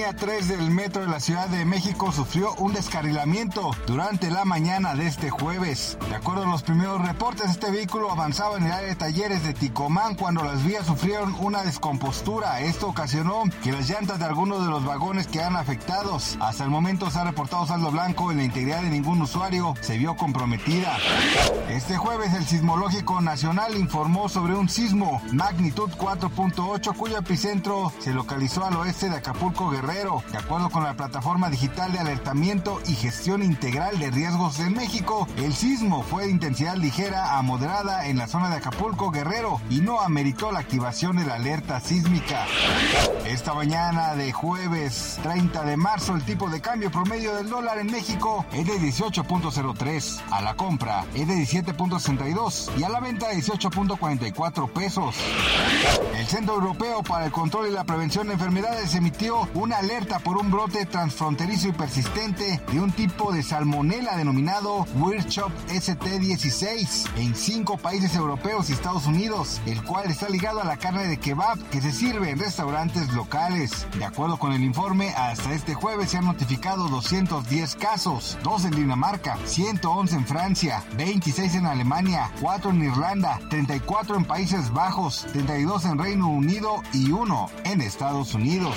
Línea 3 del metro de la Ciudad de México sufrió un descarrilamiento durante la mañana de este jueves. De acuerdo a los primeros reportes, este vehículo avanzaba en el área de talleres de Ticomán cuando las vías sufrieron una descompostura. Esto ocasionó que las llantas de algunos de los vagones quedaran afectados. Hasta el momento se ha reportado saldo blanco y la integridad de ningún usuario se vio comprometida. Este jueves el Sismológico Nacional informó sobre un sismo magnitud 4.8 cuyo epicentro se localizó al oeste de Acapulco Guerrero. De acuerdo con la plataforma digital de alertamiento y gestión integral de riesgos en México, el sismo fue de intensidad ligera a moderada en la zona de Acapulco Guerrero y no ameritó la activación de la alerta sísmica. Esta mañana de jueves 30 de marzo el tipo de cambio promedio del dólar en México es de 18.03, a la compra es de 17.62 y a la venta 18.44 pesos. El Centro Europeo para el Control y la Prevención de Enfermedades emitió una alerta por un brote transfronterizo y persistente de un tipo de salmonela denominado Wirchop ST16 en cinco países europeos y Estados Unidos, el cual está ligado a la carne de kebab que se sirve en restaurantes locales. De acuerdo con el informe, hasta este jueves se han notificado 210 casos, 2 en Dinamarca, 111 en Francia, 26 en Alemania, 4 en Irlanda, 34 en Países Bajos, 32 en Reino Unido y 1 en Estados Unidos.